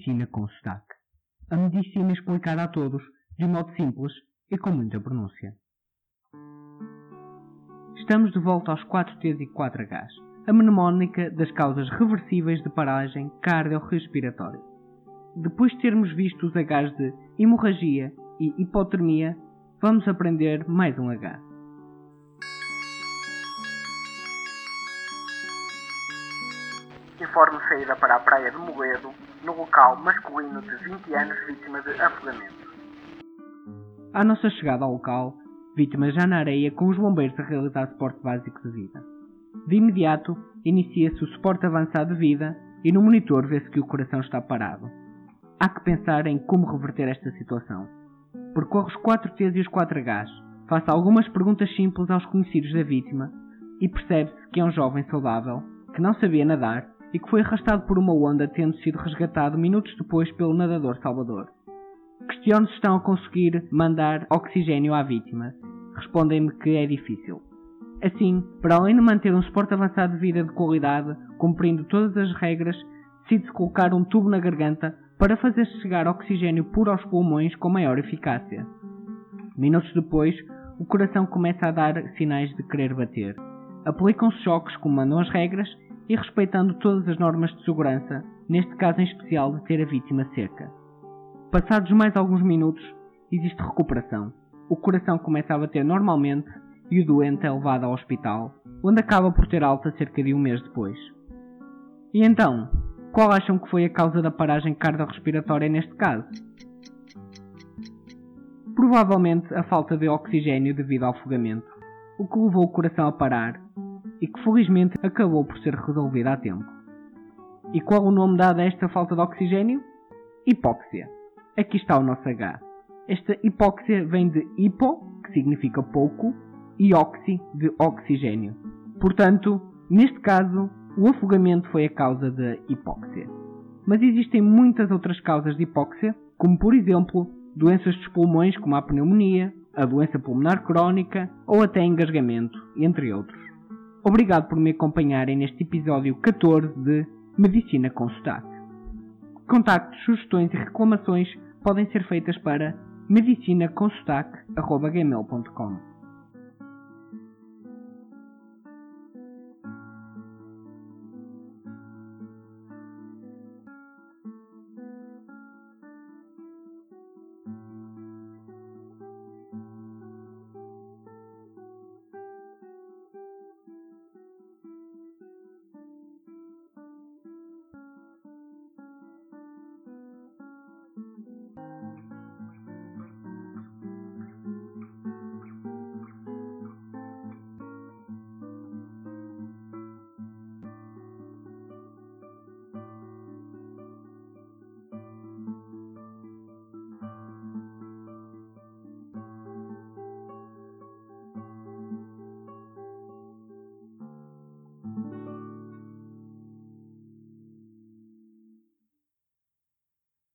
Medicina com Sotaque. A medicina explicada a todos, de modo simples e com muita pronúncia. Estamos de volta aos 4Ts e 4Hs, a mnemónica das causas reversíveis de paragem cardiorrespiratória. Depois de termos visto os Hs de hemorragia e hipotermia, vamos aprender mais um H. informe saída para a praia de Moledo, no local masculino de 20 anos vítima de afogamento. À nossa chegada ao local, vítima já na areia com os bombeiros a realizar suporte básico de vida. De imediato, inicia-se o suporte avançado de vida e no monitor vê-se que o coração está parado. Há que pensar em como reverter esta situação. Percorre os 4 T's e os 4 H's, faça algumas perguntas simples aos conhecidos da vítima e percebe-se que é um jovem saudável, que não sabia nadar e que foi arrastado por uma onda tendo sido resgatado minutos depois pelo nadador Salvador. Questiono se estão a conseguir mandar oxigênio à vítima. Respondem-me que é difícil. Assim, para além de manter um suporte avançado de vida de qualidade, cumprindo todas as regras, decide-se colocar um tubo na garganta para fazer chegar oxigênio puro aos pulmões com maior eficácia. Minutos depois, o coração começa a dar sinais de querer bater. Aplicam-se choques como mandam as regras e respeitando todas as normas de segurança, neste caso em especial de ter a vítima seca. Passados mais alguns minutos, existe recuperação. O coração começa a bater normalmente e o doente é levado ao hospital, onde acaba por ter alta cerca de um mês depois. E então, qual acham que foi a causa da paragem cardiorrespiratória neste caso? Provavelmente a falta de oxigênio devido ao afogamento, o que levou o coração a parar e que felizmente acabou por ser resolvida a tempo. E qual o nome dado a esta falta de oxigênio? Hipóxia. Aqui está o nosso H. Esta hipóxia vem de hipo, que significa pouco, e oxi, de oxigênio. Portanto, neste caso, o afogamento foi a causa da hipóxia. Mas existem muitas outras causas de hipóxia, como por exemplo, doenças dos pulmões como a pneumonia, a doença pulmonar crónica ou até engasgamento, entre outros. Obrigado por me acompanharem neste episódio 14 de Medicina com Sotaque. Contactos, sugestões e reclamações podem ser feitas para medicinaconsotaque.gmail.com